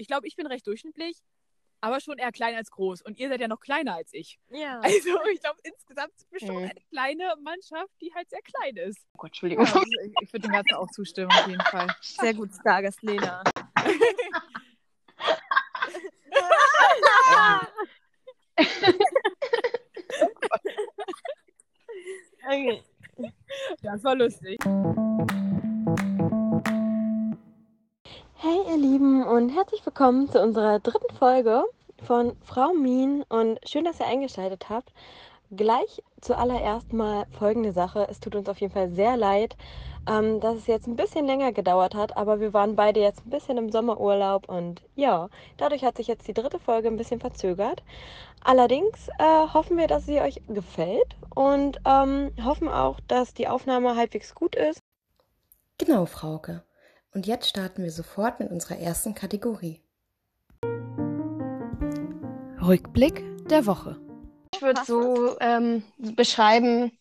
ich glaube, ich bin recht durchschnittlich, aber schon eher klein als groß. Und ihr seid ja noch kleiner als ich. Ja. Also ich glaube, insgesamt sind wir schon Mhm. eine kleine Mannschaft, die halt sehr klein ist. Oh Gott, Entschuldigung. Ja, also ich ich würde dem Ganzen auch zustimmen, auf jeden Fall. Sehr gut, Stargast Lena. okay. Das war lustig. Ihr Lieben und herzlich willkommen zu unserer dritten Folge von Frau Mien und schön, dass ihr eingeschaltet habt. Gleich zuallererst mal folgende Sache. Es tut uns auf jeden Fall sehr leid, ähm, dass es jetzt ein bisschen länger gedauert hat, aber wir waren beide jetzt ein bisschen im Sommerurlaub und ja, dadurch hat sich jetzt die dritte Folge ein bisschen verzögert. Allerdings äh, hoffen wir, dass sie euch gefällt und ähm, hoffen auch, dass die Aufnahme halbwegs gut ist. Genau, Frauke. Und jetzt starten wir sofort mit unserer ersten Kategorie. Rückblick der Woche. Ich würde so ähm, beschreiben,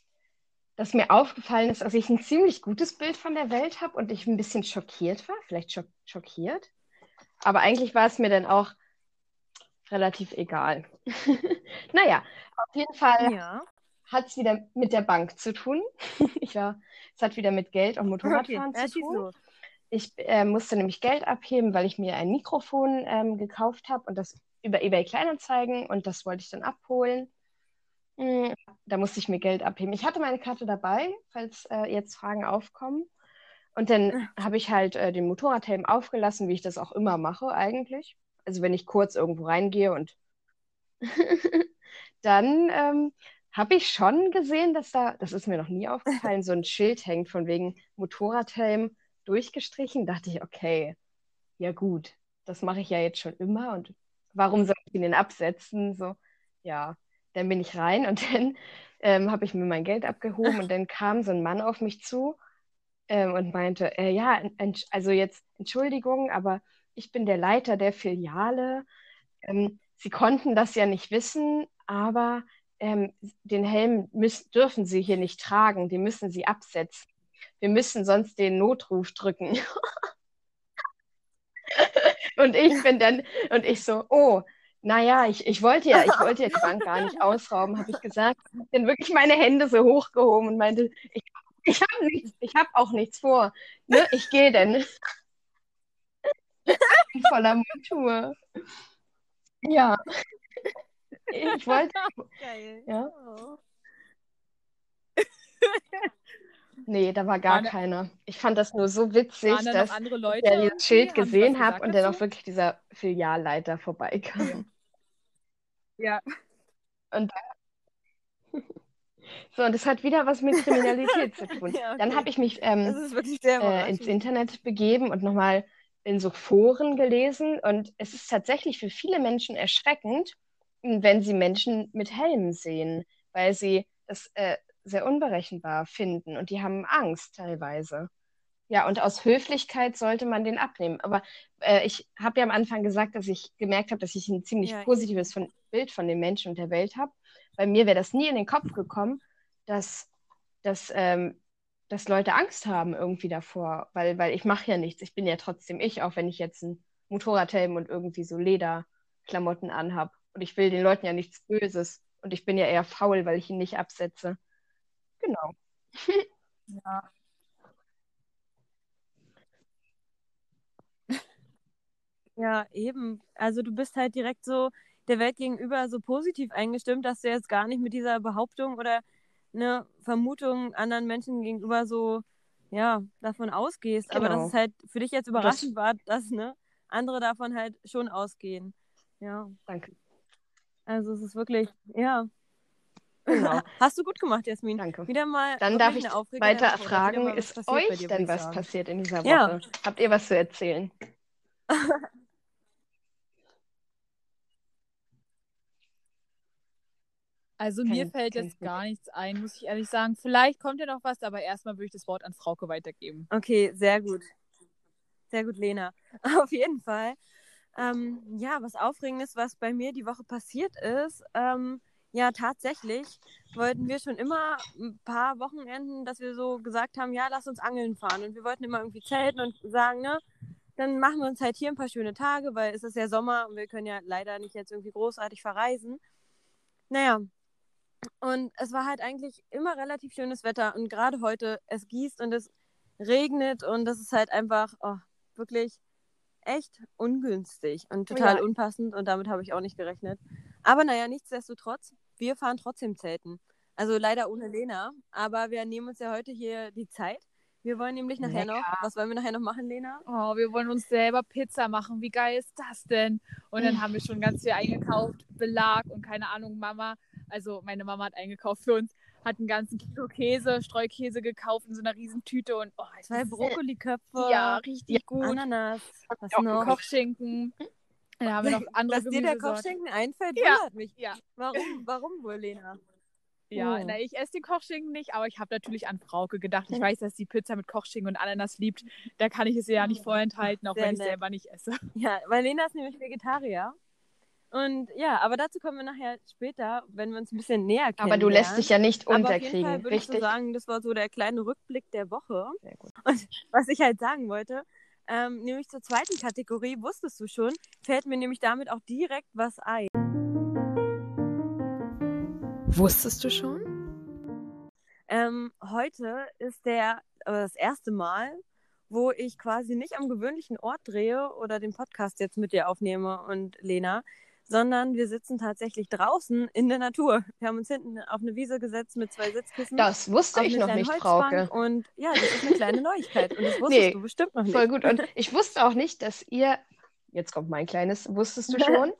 dass mir aufgefallen ist, dass ich ein ziemlich gutes Bild von der Welt habe und ich ein bisschen schockiert war, vielleicht schock schockiert. Aber eigentlich war es mir dann auch relativ egal. naja, auf jeden Fall Ja. hat es wieder mit der Bank zu tun. ich war, es hat wieder mit Geld und Motorradfahren ja, zu tun. los. Ich äh, musste nämlich Geld abheben, weil ich mir ein Mikrofon ähm, gekauft habe und das über eBay Kleinanzeigen und das wollte ich dann abholen. Mm, Da musste ich mir Geld abheben. Ich hatte meine Karte dabei, falls äh, jetzt Fragen aufkommen. Und dann habe ich halt äh, den Motorradhelm aufgelassen, wie ich das auch immer mache eigentlich. Also wenn ich kurz irgendwo reingehe und dann ähm, habe ich schon gesehen, dass da, das ist mir noch nie aufgefallen, so ein Schild hängt von wegen Motorradhelm durchgestrichen. Dachte ich, okay, ja gut, das mache ich ja jetzt schon immer und warum soll ich denn absetzen? So, ja, dann bin ich rein und dann ähm, habe ich mir mein Geld abgehoben und dann kam so ein Mann auf mich zu ähm, und meinte, äh, ja, also jetzt Entschuldigung, aber ich bin der Leiter der Filiale. Ähm, Sie konnten das ja nicht wissen, aber ähm, den Helm müssen, dürfen Sie hier nicht tragen, den müssen Sie absetzen. Wir müssen sonst den Notruf drücken. Und ich bin dann, und ich so, oh, naja, ich, ich wollte ja, ich wollte ja die Bank gar nicht ausrauben, habe ich gesagt. Hab Dann wirklich meine Hände so hochgehoben und meinte, ich, ich habe nichts, ich habe auch nichts vor. Ne? Ich gehe denn. In voller Montur. Ja. Ich wollte, Geil. ja. Oh. Nee, da war gar da- keiner. Ich fand das nur so witzig, da dass ich dieses Schild gesehen habe und dann auch wirklich dieser Filialleiter vorbeikam. Ja. Und so, und das hat wieder was mit Kriminalität zu tun. Ja, Dann okay. habe ich mich Das ähm, äh, ins. Internet begeben und nochmal in so Foren gelesen. Und es ist tatsächlich für viele Menschen erschreckend, wenn sie Menschen mit Helmen sehen, weil sie das äh, sehr unberechenbar finden und die haben Angst teilweise. Ja, und aus Höflichkeit sollte man den abnehmen. Aber äh, ich habe ja am Anfang gesagt, dass ich gemerkt habe, dass ich ein ziemlich Ja, positives von, Bild von den Menschen und der Welt habe. Bei mir wäre das nie in den Kopf gekommen, dass, dass, ähm, dass Leute Angst haben irgendwie davor, weil, weil ich mache ja nichts. Ich bin ja trotzdem ich, auch wenn ich jetzt einen Motorradhelm und irgendwie so Lederklamotten anhab. Und ich will den Leuten ja nichts Böses. Und ich bin ja eher faul, weil ich ihn nicht absetze. Genau. Ja. Ja, eben. Also du bist halt direkt so der Welt gegenüber so positiv eingestimmt, dass du jetzt gar nicht mit dieser Behauptung oder eine Vermutung anderen Menschen gegenüber so, ja, davon ausgehst. Aber Genau. dass es halt für dich jetzt überraschend war, dass ne, andere davon halt schon ausgehen. Ja, Danke. also es ist wirklich, ja. Genau. Hast du gut gemacht, Jasmin. Danke. Wieder mal Dann darf ich weiter fragen, mal ist euch dir, denn was sagen. passiert in dieser Woche? Ja. Habt ihr was zu erzählen? Also Kein- mir fällt jetzt gar nichts ein, muss ich ehrlich sagen. Vielleicht kommt ja noch was, aber erstmal würde ich das Wort an Frauke weitergeben. Okay, sehr gut. Sehr gut, Lena. Auf jeden Fall. Ähm, ja, was Aufregendes, was bei mir die Woche passiert ist. Ähm, ja, tatsächlich wollten wir schon immer ein paar Wochenenden, dass wir so gesagt haben, ja, lass uns angeln fahren. Und wir wollten immer irgendwie zelten und sagen, ne, dann machen wir uns halt hier ein paar schöne Tage, weil es ist ja Sommer und wir können ja leider nicht jetzt irgendwie großartig verreisen. Naja, und es war halt eigentlich immer relativ schönes Wetter und gerade heute, es gießt und es regnet und das ist halt einfach oh, wirklich echt ungünstig und total Ja. unpassend und damit habe ich auch nicht gerechnet. Aber naja, nichtsdestotrotz, wir fahren trotzdem zelten. Also leider ohne Lena, aber wir nehmen uns ja heute hier die Zeit. Wir wollen nämlich nachher noch, was wollen wir nachher noch machen, Lena? Oh, wir wollen uns selber Pizza machen. Wie geil ist das denn? Und dann haben wir schon ganz viel eingekauft, Belag und keine Ahnung, Mama. Also meine Mama hat eingekauft für uns, hat einen ganzen Kilo Käse, Streukäse gekauft in so einer riesen Tüte und oh, Zwei ist Brokkoliköpfe, ja richtig gut. Ananas, was noch? Kochschinken. Dann haben wir noch andere Dass dir der. Kochschinken einfällt, Ja. wundert mich. Ja, Warum, warum wohl, Lena? ja. Oh. Na, ich esse den Kochschinken nicht, aber ich habe natürlich an Frauke gedacht. Ich weiß, dass sie Pizza mit Kochschinken und Ananas liebt. Da kann ich es ihr ja nicht vorenthalten, auch Sehr wenn ich nett. selber nicht esse. Ja, weil Lena ist nämlich Vegetarier. Und ja, aber dazu kommen wir nachher später, wenn wir uns ein bisschen näher kennen. Aber du lässt dich ja nicht Aber auf jeden unterkriegen, Fall würde ich so richtig? sagen, das war so der kleine Rückblick der Woche. Sehr gut. Und was ich halt sagen wollte, ähm, nämlich zur zweiten Kategorie, wusstest du schon, fällt mir nämlich damit auch direkt was ein. Wusstest du schon? Ähm, heute ist der, äh, das erste Mal, wo ich quasi nicht am gewöhnlichen Ort drehe oder den Podcast jetzt mit dir aufnehme und Lena, sondern wir sitzen tatsächlich draußen in der Natur. Wir haben uns hinten auf eine Wiese gesetzt mit zwei Sitzkissen. Das wusste ich noch nicht, Holzbank Frauke. Und ja, das ist eine kleine Neuigkeit. Und das wusstest Nee, du bestimmt noch nicht. Voll gut. Und ich wusste auch nicht, dass ihr, jetzt kommt mein kleines, wusstest du schon,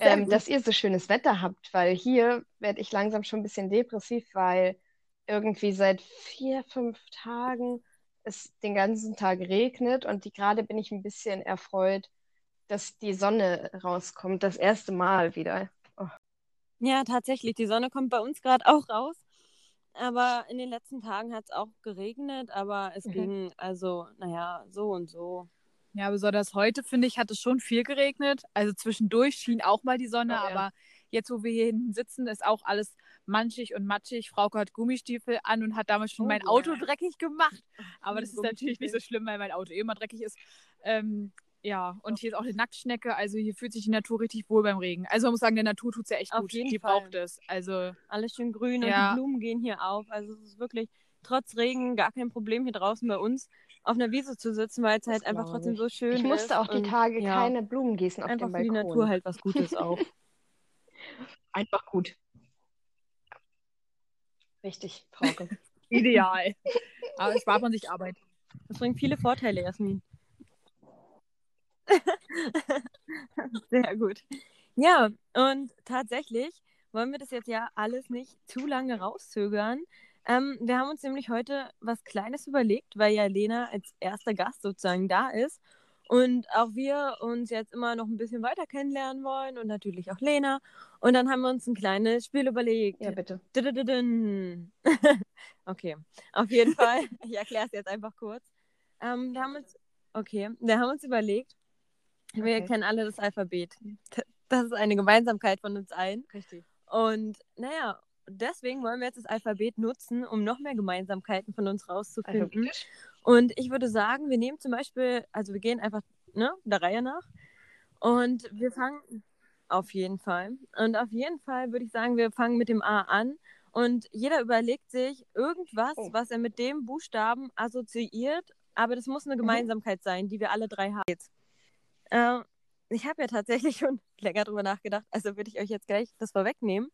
ähm, dass ihr so schönes Wetter habt, weil hier werde ich langsam schon ein bisschen depressiv, weil irgendwie seit vier, fünf Tagen es den ganzen Tag regnet und die, gerade bin ich ein bisschen erfreut, dass die Sonne rauskommt, das erste Mal wieder. Ja, tatsächlich. Die Sonne kommt bei uns gerade auch raus. Aber in den letzten Tagen hat es auch geregnet, aber es Mhm. ging also, naja, so und so. Ja, besonders heute, finde ich, hat es schon viel geregnet. Also zwischendurch schien auch mal die Sonne, Oh, ja. aber jetzt, wo wir hier hinten sitzen, ist auch alles manchig und matschig. Frauke hat Gummistiefel an und hat damals schon Oh, mein ja. Auto dreckig gemacht. Aber das ist natürlich nicht so schlimm, weil mein Auto eh immer dreckig ist. Ähm, ja, und hier ist auch eine Nacktschnecke. Also hier fühlt sich die Natur richtig wohl beim Regen. Also man muss sagen, der Natur tut es ja echt Auf gut. jeden die Fall. braucht es. Also Alles schön grün und Ja. die Blumen gehen hier auf. Also es ist wirklich trotz Regen gar kein Problem, hier draußen bei uns auf einer Wiese zu sitzen, weil es Das halt einfach trotzdem ich. so schön Ich ist. musste auch die und, Tage ja, keine Blumen gießen auf einfach dem für die Balkon. Natur halt was Gutes auch. Einfach gut. Richtig, Frauke. ideal. aber es spart man sich Arbeit. Das bringt viele Vorteile, Jasmin. Sehr gut. Ja, und tatsächlich wollen wir das jetzt ja alles nicht zu lange rauszögern. Ähm, wir haben uns nämlich heute was Kleines überlegt, weil ja Lena als erster Gast sozusagen da ist. Und auch wir uns jetzt immer noch ein bisschen weiter kennenlernen wollen und natürlich auch Lena. Und dann haben wir uns ein kleines Spiel überlegt. Ja, bitte. Okay, auf jeden Fall. Ich erkläre es jetzt einfach kurz. Ähm, wir haben uns, okay, wir haben uns überlegt, wir Okay. kennen alle das Alphabet. Das ist eine Gemeinsamkeit von uns allen. Richtig. Und naja, deswegen wollen wir jetzt das Alphabet nutzen, um noch mehr Gemeinsamkeiten von uns rauszufinden. Und ich würde sagen, wir nehmen zum Beispiel, also wir gehen einfach ne, der Reihe nach. Und wir fangen auf jeden Fall. Und auf jeden Fall würde ich sagen, wir fangen mit dem A an. Und jeder überlegt sich irgendwas, Oh. was er mit dem Buchstaben assoziiert. Aber das muss eine Gemeinsamkeit sein, die wir alle drei haben. Jetzt. Äh, ich habe ja tatsächlich schon länger drüber nachgedacht. Also würde ich euch jetzt gleich das vorwegnehmen.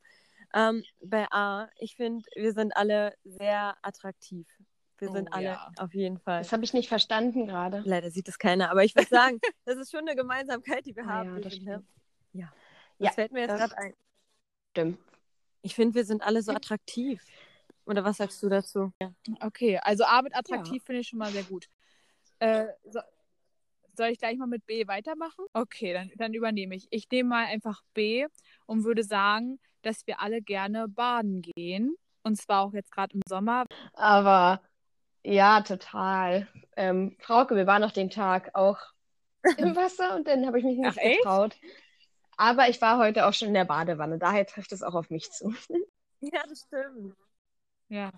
Ähm, bei A, ich finde, wir sind alle sehr attraktiv. Wir Oh, sind alle ja. auf jeden Fall. Das habe ich nicht verstanden gerade. Leider sieht das keiner, aber ich würde sagen, das ist schon eine Gemeinsamkeit, die wir Ah haben. ja, das ne? stimmt. ja. Das Ja, fällt mir jetzt gerade ein. Stimmt. Ich finde, wir sind alle so attraktiv. Oder was sagst du dazu? Okay, also A mit attraktiv finde ich schon mal sehr gut. Äh, so, soll ich gleich mal mit B weitermachen? Okay, dann, dann übernehme ich. Ich nehme mal einfach B und würde sagen, dass wir alle gerne baden gehen. Und zwar auch jetzt gerade im Sommer. Aber ja, total. Ähm, Frauke, wir waren noch den Tag auch im Wasser und dann habe ich mich nicht Ach, echt? getraut. Aber ich war heute auch schon in der Badewanne, daher trifft es auch auf mich zu. Ja, das stimmt. Ja.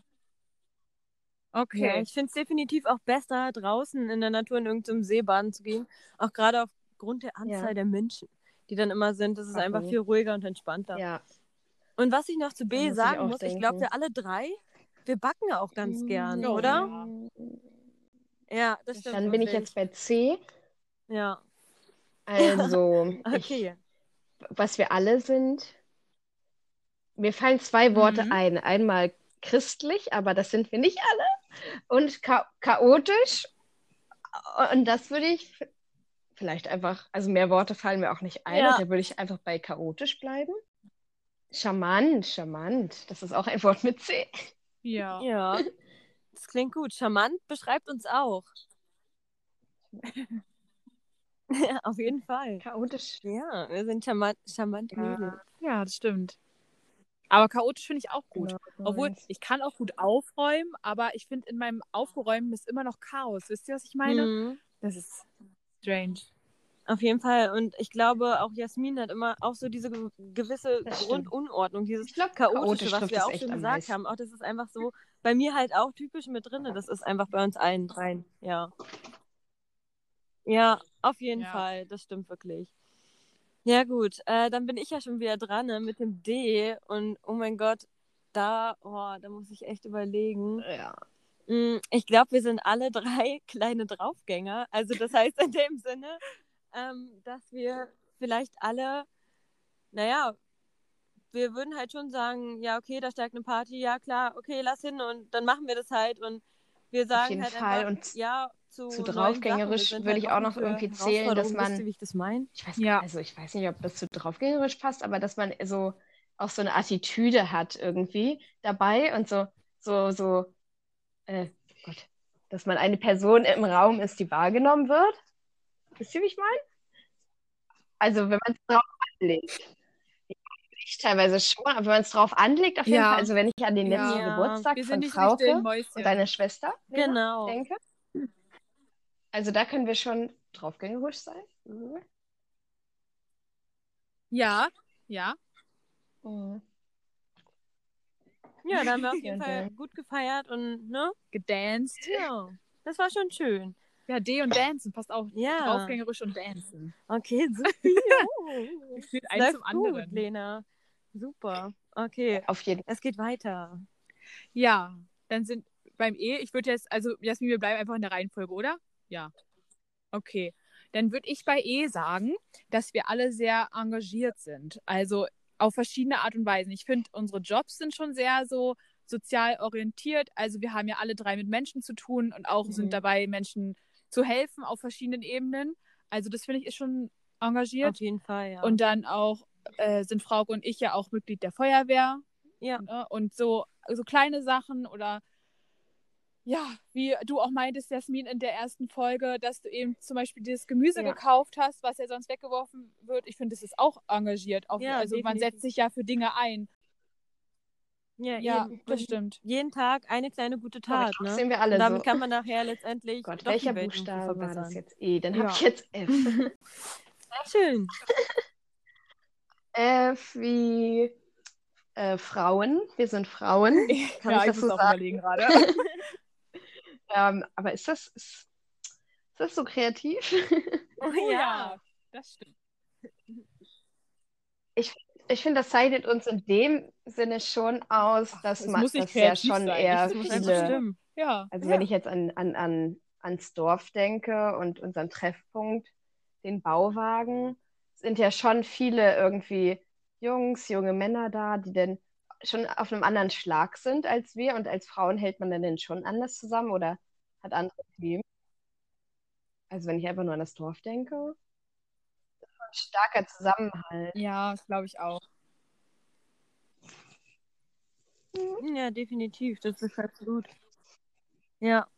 Okay. Ja, ich finde es definitiv auch besser, draußen in der Natur in irgendeinem See baden zu gehen. Auch gerade aufgrund der Anzahl Ja. der Menschen, die dann immer sind. Das ist einfach Mhm. viel ruhiger und entspannter. Ja. Und was ich noch zu B muss ich sagen auch muss, ich denken. glaube, wir alle drei, wir backen auch ganz gern, Ja. oder? Ja, das stimmt. Dann bin ich jetzt bei C. Ja, Also, ich, okay. was wir alle sind. Mir fallen zwei Worte Mhm. ein. Einmal christlich, aber das sind wir nicht alle. Und cha chaotisch. Und das würde ich vielleicht einfach, also mehr Worte fallen mir auch nicht ein. Ja. Da würde ich einfach bei chaotisch bleiben. Charmant, charmant. Das ist auch ein Wort mit C. Ja. Ja, das klingt gut. Charmant beschreibt uns auch. auf jeden Fall. Chaotisch. Ja, wir sind charmant, charmante Ja. Mädels. Ja, das stimmt. Aber chaotisch finde ich auch gut. Genau, Obwohl, nice. ich kann auch gut aufräumen, aber ich finde, in meinem Aufgeräumten ist immer noch Chaos. Wisst ihr, was ich meine? Mhm. Das ist strange. Auf jeden Fall. Und ich glaube, auch Jasmin hat immer auch so diese ge gewisse. Grundunordnung, dieses Ich glaube, Chaotische, chaotisch was wir auch schon gesagt haben. Auch das ist einfach so bei mir halt auch typisch mit drin. Das ist einfach bei uns allen dreien. Ja. Ja, auf jeden Ja. Fall. Das stimmt wirklich. Ja, gut. Äh, dann bin ich ja schon wieder dran ne, mit dem D. Und oh mein Gott, da, oh, da muss ich echt überlegen. Ja. Mm, Ich glaube, wir sind alle drei kleine Draufgänger. Also das heißt in dem Sinne, ähm, dass wir vielleicht alle, naja, wir würden halt schon sagen, ja, okay, da steigt eine Party, ja klar, okay, lass hin und dann machen wir das halt und wir sagen jeden halt Fall. einfach, Und ja, zu, zu draufgängerisch sind würde halt ich auch noch irgendwie zählen, dass man- ihr, wie ich das meine? Ich weiß Ja. also ich weiß nicht, ob das zu draufgängerisch passt, aber dass man so auch so eine Attitüde hat irgendwie dabei und so, so, so, äh, Gott, dass man eine Person im Raum ist, die wahrgenommen wird. Wisst ihr, wie ich meine? Also wenn man es drauf anlegt. Ich teilweise schon, aber wenn man es drauf anlegt, auf jeden Ja. Fall. Also wenn ich an den letzten Ja. Geburtstag von Frauke und deiner Schwester Genau. denke. Also da können wir schon draufgängerisch sein. Ja, ja. Mhm. Ja, da haben wir auf jeden Fall gut gefeiert und, ne? Gedanced. Ja, das war schon schön. Ja, D und Dancen passt auch. Ja. Draufgängerisch und Dancen. Okay, super. Führt eins Läuft zum gut, anderen. Lena. Super. Okay, Auf jeden es geht weiter. Ja, dann sind beim E, ich würde jetzt, also Jasmin, wir bleiben einfach in der Reihenfolge, oder? Ja. Okay. Dann würde ich bei E sagen, dass wir alle sehr engagiert sind. Also auf verschiedene Art und Weisen. Ich finde, unsere Jobs sind schon sehr so sozial orientiert. Also wir haben ja alle drei mit Menschen zu tun und auch Mhm. sind dabei, Menschen zu helfen auf verschiedenen Ebenen. Also das finde ich ist schon engagiert. Auf jeden Fall, ja. Und dann auch äh, sind Frauke und ich ja auch Mitglied der Feuerwehr. ja, Ne? Und so, so kleine Sachen oder ja, wie du auch meintest, Jasmin, in der ersten Folge, dass du eben zum Beispiel dieses Gemüse Ja. gekauft hast, was ja sonst weggeworfen wird. Ich finde, das ist auch engagiert. Auch, Ja, also man definitiv. setzt sich ja für Dinge ein. ja, Ja, jeden, das stimmt. jeden Tag eine kleine gute Tat, Das ne? sehen wir alle Und damit so. kann man nachher letztendlich Gott, welcher Buchstabe war das jetzt? E. Dann habe ich jetzt F. Schön. F wie äh, Frauen. Wir sind Frauen. Kann ja, ich ich das muss so auch sagen? überlegen gerade. Ähm, aber ist das, ist, ist das so kreativ? Oh, ja. ja, das stimmt. Ich finde, das zeichnet uns in dem Sinne schon aus, dass es man muss das ja schon sein. eher Das Viele-. Ja. Also Ja. wenn ich jetzt an, an, an, ans Dorf denke und unseren Treffpunkt, den Bauwagen, sind ja schon viele irgendwie Jungs, junge Männer da, die dann schon auf einem anderen Schlag sind als wir. Und als Frauen hält man dann denn schon anders zusammen oder hat andere Themen. Also wenn ich einfach nur an das Dorf denke, ist schon ein starker Zusammenhalt. Ja, das glaube ich auch. Ja, definitiv. Das ist absolut. Ja,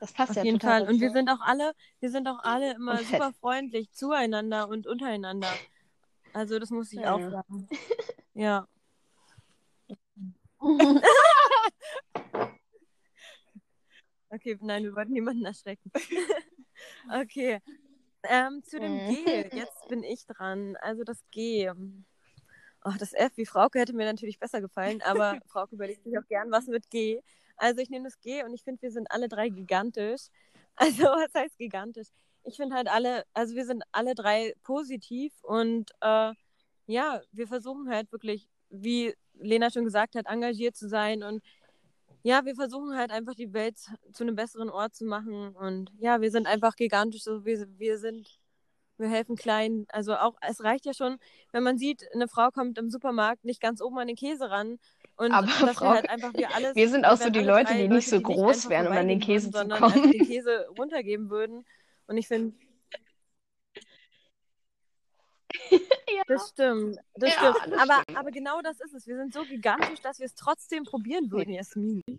Das passt auf ja jeden total Fall. Und wir dazu. sind auch alle, wir sind auch alle immer super freundlich zueinander und untereinander. Also das muss ich Ja. auch sagen. Ja. Okay, nein, wir wollten niemanden erschrecken. okay. Ähm, zu dem Mhm. G. Jetzt bin ich dran. Also das G. Oh, das F wie Frauke hätte mir natürlich besser gefallen, aber Frauke überlegt sich auch gern was mit G. Also ich nehme das G und ich finde, wir sind alle drei gigantisch. Also was heißt gigantisch? Ich finde halt alle, also wir sind alle drei positiv und äh, ja, wir versuchen halt wirklich, wie Lena schon gesagt hat, engagiert zu sein und ja, wir versuchen halt einfach die Welt zu einem besseren Ort zu machen und ja, wir sind einfach gigantisch, so wir, wir sind wir helfen klein. Also auch, es reicht ja schon, wenn man sieht, eine Frau kommt im Supermarkt nicht ganz oben an den Käse ran. Und Aber Frau, wir, halt einfach, wir, alles, wir sind auch so die Leute, die nicht so Leute, groß wären, um an den Käse würden, zu kommen. den Käse runtergeben würden. Und ich finde. ja. Das stimmt. Das ja, stimmt. Das aber, stimmt. aber genau das ist es. Wir sind so gigantisch, dass wir es trotzdem probieren würden, Jasmin.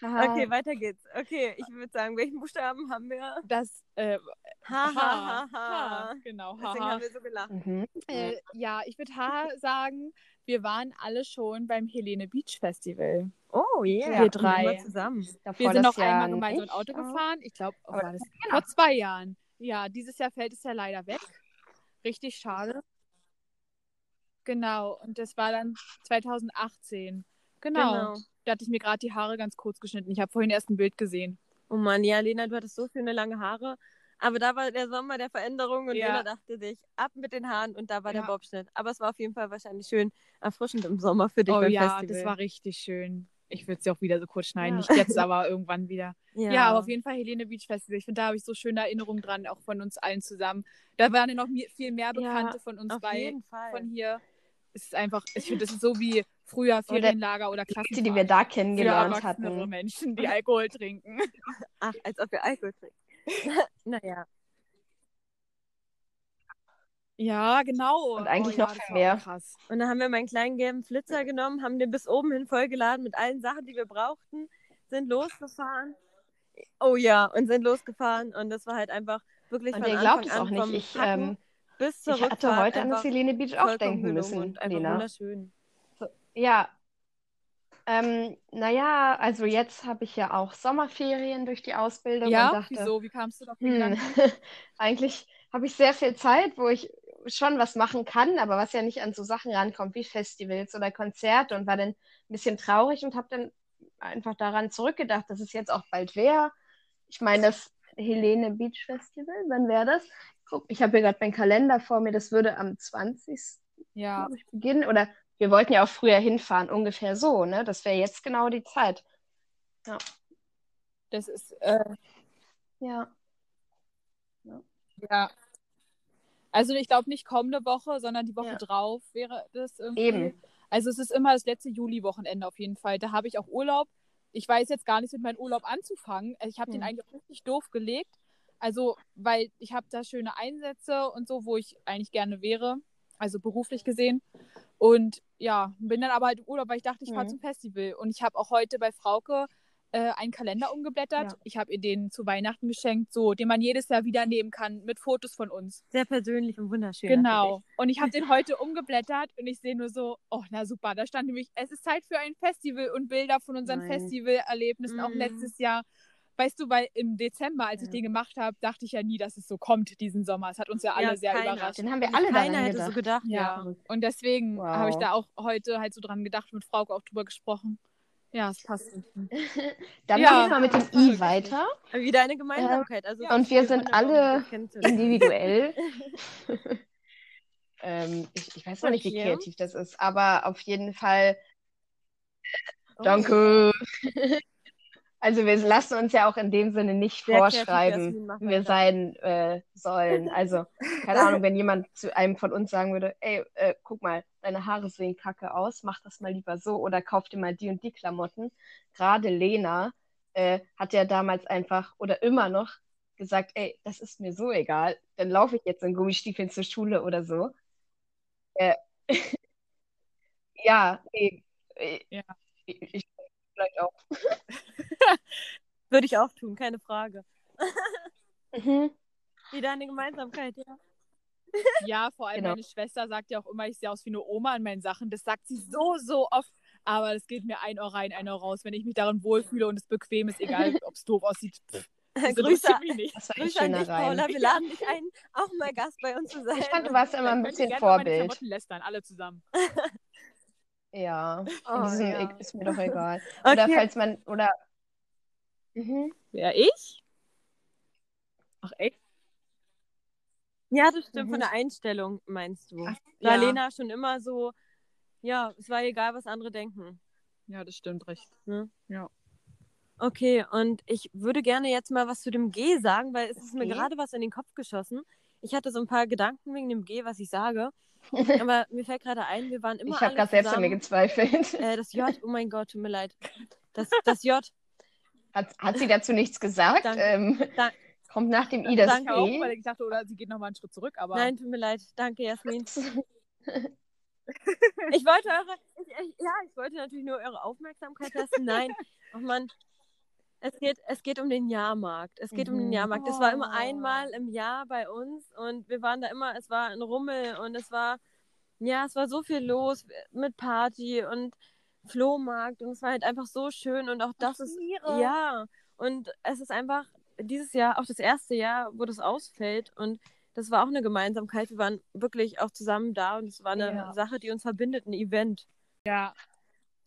Aha. Okay, weiter geht's. Okay, ich würde sagen, welchen Buchstaben haben wir? Das äh, ha, ha, ha, ha. Genau, ha, Deswegen haben wir so gelacht. Mhm. Äh, ja, ich würde ha sagen, wir waren alle schon beim Helene Beach Festival. Oh, yeah. Wir drei. zusammen. Davor wir sind noch Jahr einmal gemeinsam ein Auto gefahren. Ich glaube, oh, vor zwei Jahren. Ja, dieses Jahr fällt es ja leider weg. Richtig schade. Genau, und das war dann 2018. Genau. genau. Da hatte ich mir gerade die Haare ganz kurz geschnitten. Ich habe vorhin erst ein Bild gesehen. Oh Mann, ja, Lena, du hattest so schöne lange Haare. Aber da war der Sommer der Veränderung und ja. Lena dachte sich, ab mit den Haaren und da war ja. der Bobschnitt. Aber es war auf jeden Fall wahrscheinlich schön erfrischend im Sommer für dich oh, beim ja, Festival. das war richtig schön. Ich würde sie auch wieder so kurz schneiden, ja. nicht jetzt, aber irgendwann wieder. Ja. ja, aber auf jeden Fall Helene Beach Festival. Ich finde, da habe ich so schöne Erinnerungen dran, auch von uns allen zusammen. Da waren ja noch viel mehr Bekannte von uns bei, von hier es ist einfach, ich finde, das ist so wie früher Ferienlager oder, oder Klassen. Die wir da kennengelernt hatten. Menschen, die Alkohol trinken. Ach, als ob wir Alkohol trinken. Naja. Ja, genau. Und eigentlich oh, noch ja, viel mehr. Krass. Und dann haben wir meinen kleinen gelben Flitzer genommen, haben den bis oben hin vollgeladen mit allen Sachen, die wir brauchten, sind losgefahren. Oh ja, und sind losgefahren. Und das war halt einfach wirklich und von ihr glaubt es auch nicht. Ich, ähm, bis zur ich hatte heute an das Helene Beach auch denken müssen, Lena. Wunderschön. So, ja. Ähm, naja, also jetzt habe ich ja auch Sommerferien durch die Ausbildung ja? und dachte, wieso? Wie kamst du da hm, Eigentlich habe ich sehr viel Zeit, wo ich schon was machen kann, aber was ja nicht an so Sachen rankommt wie Festivals oder Konzerte und war dann ein bisschen traurig und habe dann einfach daran zurückgedacht, dass es jetzt auch bald wäre. Ich meine, das Helene Beach Festival, wann wäre das? Guck, ich habe hier gerade meinen Kalender vor mir, das würde am 20. Ja. Ich, beginnen. Oder wir wollten ja auch früher hinfahren, ungefähr so, ne? Das wäre jetzt genau die Zeit. Ja. Das ist, äh, ja. ja. Also ich glaube nicht kommende Woche, sondern die Woche ja. drauf wäre das irgendwie. Eben. Also es ist immer das letzte Juli-Wochenende auf jeden Fall. Da habe ich auch Urlaub. Ich weiß jetzt gar nicht mit meinem Urlaub anzufangen. Ich habe hm. den eigentlich richtig doof gelegt. Also, weil ich habe da schöne Einsätze und so, wo ich eigentlich gerne wäre, also beruflich gesehen. Und ja, bin dann aber halt im Urlaub, weil ich dachte, ich fahre mhm. zum Festival. Und ich habe auch heute bei Frauke äh, einen Kalender umgeblättert. Ja. Ich habe ihr den zu Weihnachten geschenkt, so, den man jedes Jahr wieder nehmen kann mit Fotos von uns. Sehr persönlich und wunderschön. Genau. Und ich habe den heute umgeblättert und ich sehe nur so, oh, na super, da stand nämlich, es ist Zeit für ein Festival und Bilder von unseren Festivalerlebnissen, mhm. auch letztes Jahr weißt du, weil im Dezember, als ich den gemacht habe, dachte ich ja nie, dass es so kommt diesen Sommer. Es hat uns ja alle ja, sehr keiner. überrascht. Den haben wir alle Keiner hätte so gedacht. Ja. ja. Und deswegen wow. habe ich da auch heute halt so dran gedacht, mit Frauke auch drüber gesprochen. Ja, es passt. Dann ja. machen wir mal mit dem I weiter. Wieder eine Gemeinsamkeit. Also ja, und wir sind alle individuell. ähm, ich, ich, weiß noch nicht, wie kreativ das ist, aber auf jeden Fall. Oh. Also wir lassen uns ja auch in dem Sinne nicht Sehr vorschreiben, wie wir sein äh, sollen. Also, keine Ahnung, wenn jemand zu einem von uns sagen würde, ey, äh, guck mal, deine Haare sehen kacke aus, mach das mal lieber so oder kauf dir mal die und die Klamotten. Gerade Lena äh, hat ja damals einfach oder immer noch gesagt, ey, das ist mir so egal, dann laufe ich jetzt in Gummistiefeln zur Schule oder so. Äh, ja, nee, äh, ja. Ich, ich vielleicht auch. Würde ich auch tun, keine Frage. mhm. Wieder eine Gemeinsamkeit, ja. Ja, vor allem genau. meine Schwester sagt ja auch immer, ich sehe aus wie eine Oma in meinen Sachen. Das sagt sie so, so oft. Aber es geht mir ein Ohr rein, ein Ohr raus. Wenn ich mich darin wohlfühle und es bequem ist, egal ob es doof aussieht. Grüße, Grüße an dich, Paula. Wir laden dich ein, auch mal Gast bei uns zu sein. Ich fand, du warst immer ein bisschen Vorbildlich. lästern, alle zusammen. Ja, Oh, diesem ja. ist mir doch egal. Oder Okay. falls man, oder. Mhm. Wer ich? Ach echt? Ja, das stimmt, Mhm. von der Einstellung meinst du. Ach, War ja. Lena schon immer so, ja, es war egal, was andere denken. Ja, das stimmt recht. Okay, und ich würde gerne jetzt mal was zu dem G sagen, weil es ist mir gerade was in den Kopf geschossen. Ich hatte so ein paar Gedanken wegen dem G, was ich sage. Aber mir fällt gerade ein, wir waren immer Ich habe gerade selbst an mir gezweifelt. Äh, das J, oh mein Gott, tut mir leid. Das, das J, Hat, hat sie dazu nichts gesagt? Danke. Ähm, Da- kommt nach dem I das Danke Auch, P. weil ich dachte, oder sie geht nochmal einen Schritt zurück, aber nein, tut mir leid. Danke, Jasmin. Ich wollte eure, ich, ich, ja, ich wollte natürlich nur eure Aufmerksamkeit testen. Nein, oh Mann. Es geht, es geht um den Jahrmarkt. Es geht um den Mhm. Jahrmarkt. Das war immer Oh. einmal im Jahr bei uns und wir waren da immer, es war ein Rummel und es war, ja, es war so viel los mit Party und Flohmarkt und es war halt einfach so schön und auch das ist, ja, und es ist einfach dieses Jahr auch das erste Jahr, wo das ausfällt und das war auch eine Gemeinsamkeit. Wir waren wirklich auch zusammen da und es war eine Ja. Sache, die uns verbindet, ein Event. ja.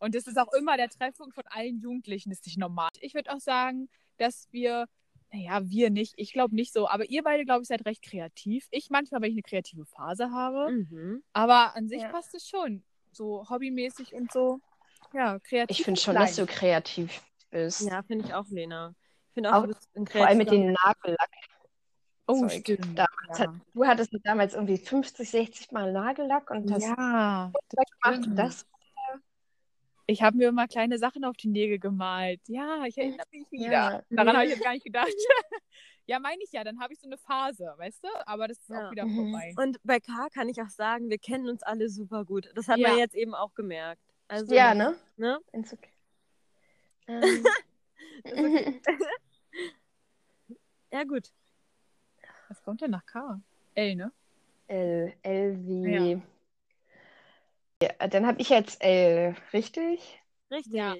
Und das ist auch immer der Treffpunkt von allen Jugendlichen, das ist nicht normal. Ich würde auch sagen, dass wir, naja, wir nicht, ich glaube nicht so, aber ihr beide, glaube ich, seid recht kreativ. Ich manchmal, wenn ich eine kreative Phase habe, Mhm. aber an sich Ja. passt es schon. So hobbymäßig und so. Ja, kreativ. Ich finde schon, dass du kreativ bist. Ja, finde ich auch, Lena. Ich finde auch, Auch du bist ein Vor allem mit dem Nagellack. Oh, Zeug. stimmt. Damals Ja. hat, du hattest damals irgendwie 50, 60 Mal Nagellack und hast Ja, das gemacht stimmt. und das. Ich habe mir immer kleine Sachen auf die Nägel gemalt. Ja, ich erinnere mich wieder. Ja. Daran habe ich jetzt gar nicht gedacht. ja, meine ich ja, dann habe ich so eine Phase, weißt du? Aber das ist Ja. auch wieder Mhm. vorbei. Und bei K kann ich auch sagen, wir kennen uns alle super gut. Das hat Ja. man jetzt eben auch gemerkt. Also, Ja, ne? ne? Okay. Ähm, Ja, gut. Was kommt denn nach K? L, ne? L, L wie. Ja, dann habe ich jetzt L, richtig? Richtig. Ja.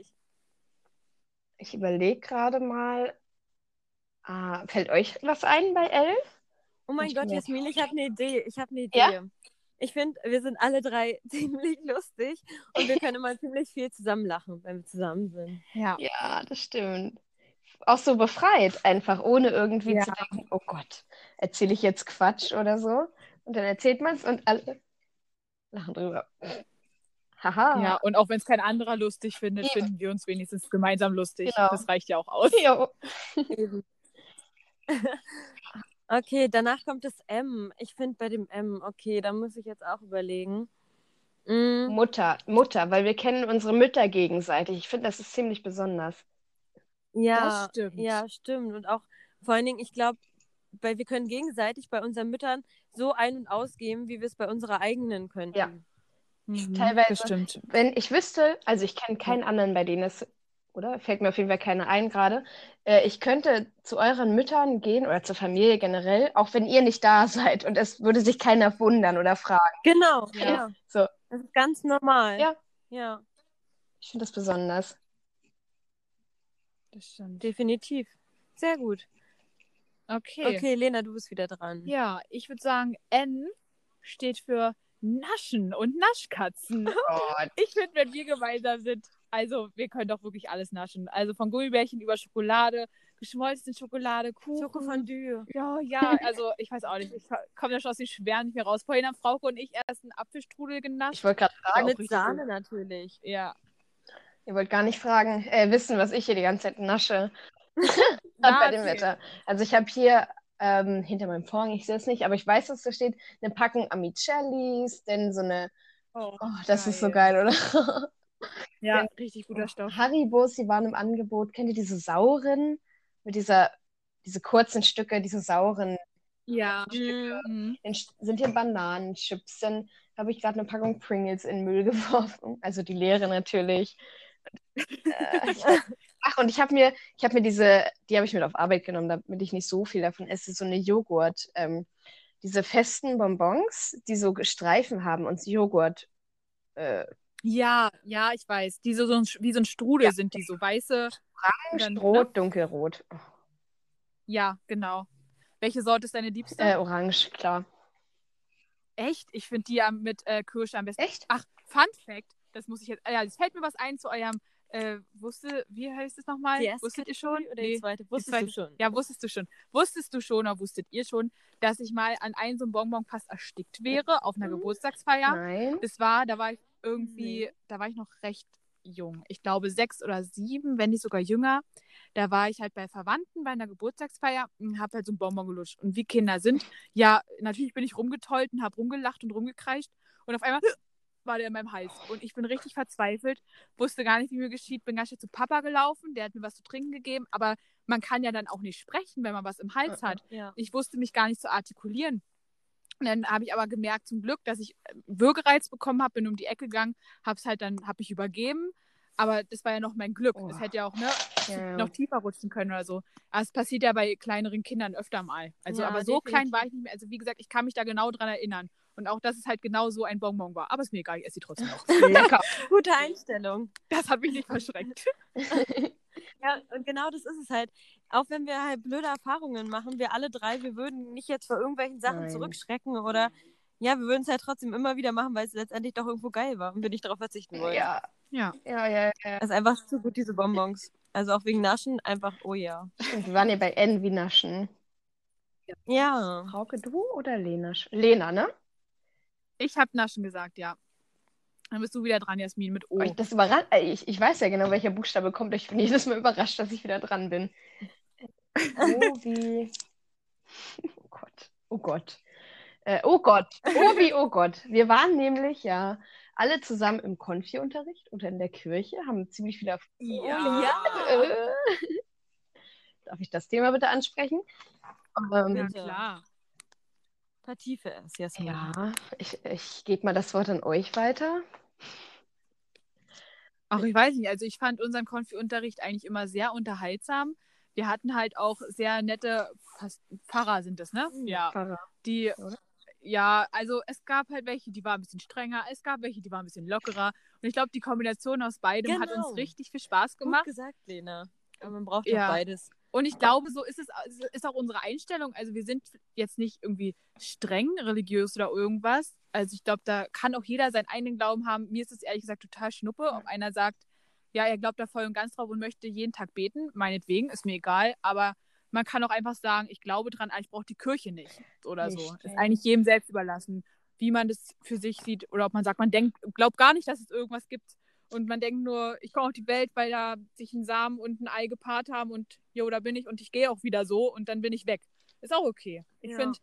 Ich überlege gerade mal. Ah, fällt euch was ein bei L? Oh mein Ich Gott, Jasmin, ich habe eine Idee. Ich habe eine Idee. Ja? Ich finde, wir sind alle drei ziemlich lustig und wir können immer ziemlich viel zusammen lachen, wenn wir zusammen sind. Ja. Ja, das stimmt. Auch so befreit, einfach ohne irgendwie Ja. zu denken, oh Gott, erzähle ich jetzt Quatsch oder so. Und dann erzählt man es und alle lachen drüber. Haha. Ja, und auch wenn es kein anderer lustig findet, Eben. finden wir uns wenigstens gemeinsam lustig. Genau. Das reicht ja auch aus. Eben. okay, danach kommt das M. Ich finde bei dem M, okay, da muss ich jetzt auch überlegen. Mm, Mutter, Mutter, weil wir kennen unsere Mütter gegenseitig. Ich finde, das ist ziemlich besonders. ja, Das stimmt. ja, stimmt. Und auch vor allen Dingen, ich glaube, weil wir können gegenseitig bei unseren Müttern so ein- und ausgeben, wie wir es bei unserer eigenen könnten. Ja. Mhm, Teilweise- Das stimmt. Wenn ich wüsste, also ich kenne keinen anderen, bei denen es, oder? Fällt mir auf jeden Fall keiner ein gerade. Äh, ich könnte zu euren Müttern gehen oder zur Familie generell, auch wenn ihr nicht da seid. Und es würde sich keiner wundern oder fragen. Genau, Ja. ja. So. Das ist ganz normal. Ja. Ja, Ich finde das besonders. Das stimmt. definitiv. Sehr gut. Okay. Okay, Lena, du bist wieder dran. Ja, ich würde sagen, N steht für Naschen und Naschkatzen. Gott. Ich finde, wenn wir gemeinsam sind, also wir können doch wirklich alles naschen. Also von Gummibärchen über Schokolade, geschmolzene Schokolade, Kuchen. Schokofondue. Ja, ja, also ich weiß auch nicht. Ich komme da schon aus den Schweren nicht mehr raus. Vorhin haben Frauke und ich erst einen Apfelstrudel Ich genascht. wollte gerade fragen, Mit Sahne natürlich. Ja. ihr wollt gar nicht fragen, äh, wissen, was ich hier die ganze Zeit nasche. Bei dem. Wetter. Also ich habe hier ähm, hinter meinem Vorhang, ich sehe es nicht, aber ich weiß, was da steht, eine Packung Amicellis, denn so eine, Oh, oh, das ist so geil, oder? Ja, richtig guter Stoff. Haribos, die waren im Angebot. Kennt ihr diese sauren? Mit dieser, diese kurzen Stücke, diese sauren. Ja. Mhm. Mhm. Sind hier Bananenchips. Dann habe ich gerade eine Packung Pringles in den Müll geworfen. Also die leere natürlich. Äh, ach, und ich habe mir, ich habe mir diese, die habe ich mit auf Arbeit genommen, damit ich nicht so viel davon esse. So eine Joghurt. Ähm, diese festen Bonbons, die so Streifen haben und Joghurt. Äh, Ja, ja, ich weiß. Die so, so ein, wie so ein Strudel Ja. sind die, so weiße. Dann, rot, dunkelrot. Ja, genau. Welche Sorte ist deine liebste? Äh, orange, klar. Echt? Ich finde die mit äh, Kirsche am besten. Echt? Ach, Fun Fact. das muss ich jetzt, ja, es fällt mir was ein zu eurem, äh, wusste, wie heißt es nochmal? Die erste Wusstet ihr schon? Oder die zweite? Wusstest zweite. du schon? Ja, wusstest du schon. Wusstest du schon oder wusstet ihr schon, dass ich mal an einem so einem Bonbon fast erstickt wäre auf einer Mhm. Geburtstagsfeier? Nein. Das war, da war ich irgendwie, da war ich noch recht jung. Ich glaube sechs oder sieben, wenn nicht sogar jünger. Da war ich halt bei Verwandten bei einer Geburtstagsfeier und habe halt so einen Bonbon gelutscht. Und wie Kinder sind, ja, natürlich bin ich rumgetollt und habe rumgelacht und rumgekreischt. Und auf einmal war der in meinem Hals. Und ich bin richtig verzweifelt, wusste gar nicht, wie mir geschieht, bin ganz schnell zu Papa gelaufen, der hat mir was zu trinken gegeben, aber man kann ja dann auch nicht sprechen, wenn man was im Hals hat. Ja. Ich wusste mich gar nicht zu artikulieren. Und dann habe ich aber gemerkt, zum Glück, dass ich äh, Würgereiz bekommen habe, bin um die Ecke gegangen, habe es halt dann, habe ich übergeben. Aber das war ja noch mein Glück. Oh. Es hätte ja auch ne, Ja, noch tiefer rutschen können oder so. Aber es passiert ja bei kleineren Kindern öfter mal. Also, Ja, aber so klein definitiv. war ich nicht mehr. Also, wie gesagt, ich kann mich da genau dran erinnern. Und auch, dass es halt genau so ein Bonbon war. Aber ist mir egal, ich esse sie trotzdem noch. Lecker. Gute Einstellung. Das hat mich nicht verschreckt. Ja, und genau das ist es halt. Auch wenn wir halt blöde Erfahrungen machen, wir alle drei, wir würden nicht jetzt vor irgendwelchen Sachen Nein. zurückschrecken oder ja, wir würden es halt trotzdem immer wieder machen, weil es letztendlich doch irgendwo geil war und wir nicht darauf verzichten wollen. Ja, Ja. ja, ja. ja. Das ist einfach zu gut, diese Bonbons. Also auch wegen Naschen einfach, oh ja. Stimmt, wir waren ja bei N wie Naschen. Ja. Frauke, du oder Lena? Lena, ne? Ich habe Naschen gesagt, ja. Dann bist du wieder dran, Jasmin, mit O. Oh. Ich, das überrascht, äh, ich, ich weiß ja genau, welcher Buchstabe kommt. Ich bin jedes Mal überrascht, dass ich wieder dran bin. O wie. Oh Gott. Oh Gott. Äh, oh Gott. O wie oh Gott. Wir waren nämlich ja alle zusammen im Konfi-Unterricht oder in der Kirche, haben ziemlich viele. Ja. Äh, darf ich das Thema bitte ansprechen? Ähm, Ja, klar. Vertiefe es, Jasmin. ja, ich, ich gebe mal das Wort an euch weiter. Ach, ich weiß nicht. Also ich fand unseren Konfi-Unterricht eigentlich immer sehr unterhaltsam. Wir hatten halt auch sehr nette Pfarrer sind es, ne? Ja. Pfarrer. Die, Oder? ja, also es gab halt welche, die waren ein bisschen strenger, es gab welche, die waren ein bisschen lockerer. Und ich glaube, die Kombination aus beidem hat Genau. uns richtig viel Spaß Gut gemacht. gesagt, Lena. Aber man braucht Ja. ja beides. Und ich glaube, so ist es ist auch unsere Einstellung. Also wir sind jetzt nicht irgendwie streng religiös oder irgendwas. Also ich glaube, da kann auch jeder seinen eigenen Glauben haben. Mir ist es ehrlich gesagt total schnuppe, ob einer sagt, ja, er glaubt da voll und ganz drauf und möchte jeden Tag beten. Meinetwegen, ist mir egal. Aber man kann auch einfach sagen, ich glaube dran, ich brauche die Kirche nicht oder so. Richtig. Ist eigentlich jedem selbst überlassen, wie man das für sich sieht. Oder ob man sagt, man denkt, glaubt gar nicht, dass es irgendwas gibt. Und man denkt nur, ich komme auf die Welt, weil da sich ein Samen und ein Ei gepaart haben und jo, da bin ich und ich gehe auch wieder so und dann bin ich weg. Ist auch okay. Ich Ja. finde,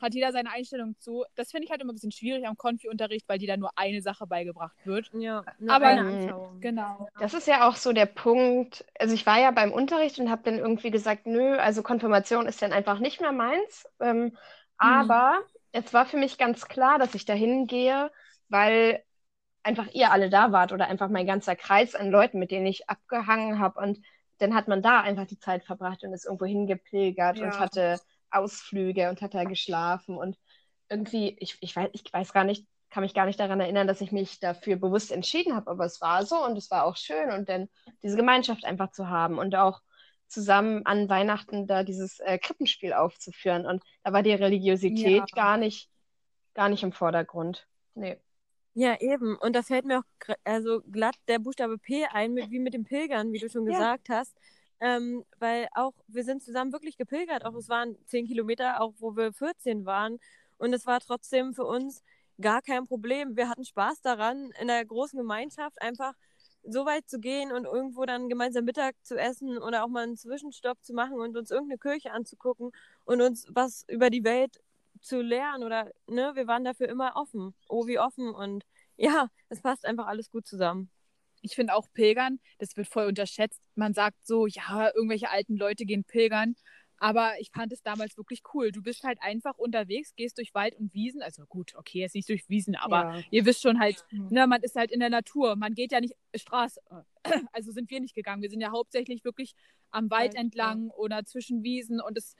hat jeder seine Einstellung zu. Das finde ich halt immer ein bisschen schwierig am Konfi-Unterricht, weil dir da nur eine Sache beigebracht wird. Ja, Aber- aber eine Mhm. Anschauung. Genau. Das ist ja auch so der Punkt. Also ich war ja beim Unterricht und habe dann irgendwie gesagt, nö, also Konfirmation ist dann einfach nicht mehr meins. Ähm, aber es war für mich ganz klar, dass ich da hingehe, weil einfach ihr alle da wart oder einfach mein ganzer Kreis an Leuten, mit denen ich abgehangen habe. Und dann hat man da einfach die Zeit verbracht und ist irgendwo hingepilgert und Ja. hatte Ausflüge und hat da geschlafen. Und irgendwie, ich, ich weiß, ich weiß gar nicht, kann mich gar nicht daran erinnern, dass ich mich dafür bewusst entschieden habe, aber es war so und es war auch schön und dann diese Gemeinschaft einfach zu haben und auch zusammen an Weihnachten da dieses äh, Krippenspiel aufzuführen und da war die Religiosität Ja. gar nicht, gar nicht im Vordergrund. Nee. Ja, eben. Und da fällt mir auch also glatt der Buchstabe P ein, mit, wie mit dem Pilgern, wie du schon Ja. gesagt hast. Ähm, weil auch, wir sind zusammen wirklich gepilgert. Auch es waren 10 Kilometer, auch wo wir 14 waren. Und es war trotzdem für uns gar kein Problem. Wir hatten Spaß daran, in der großen Gemeinschaft einfach so weit zu gehen und irgendwo dann gemeinsam Mittag zu essen oder auch mal einen Zwischenstopp zu machen und uns irgendeine Kirche anzugucken und uns was über die Welt zu lernen oder ne, wir waren dafür immer offen. Oh, wie offen und ja, es passt einfach alles gut zusammen. Ich finde auch Pilgern, das wird voll unterschätzt. Man sagt so, ja, irgendwelche alten Leute gehen pilgern. Aber ich fand es damals wirklich cool. Du bist halt einfach unterwegs, gehst durch Wald und Wiesen. Also gut, okay, jetzt nicht durch Wiesen, aber Ja. ihr wisst schon halt, ne, man ist halt in der Natur. Man geht ja nicht Straße. Also sind wir nicht gegangen. Wir sind ja hauptsächlich wirklich am Wald Wald, entlang oder zwischen Wiesen. Und es,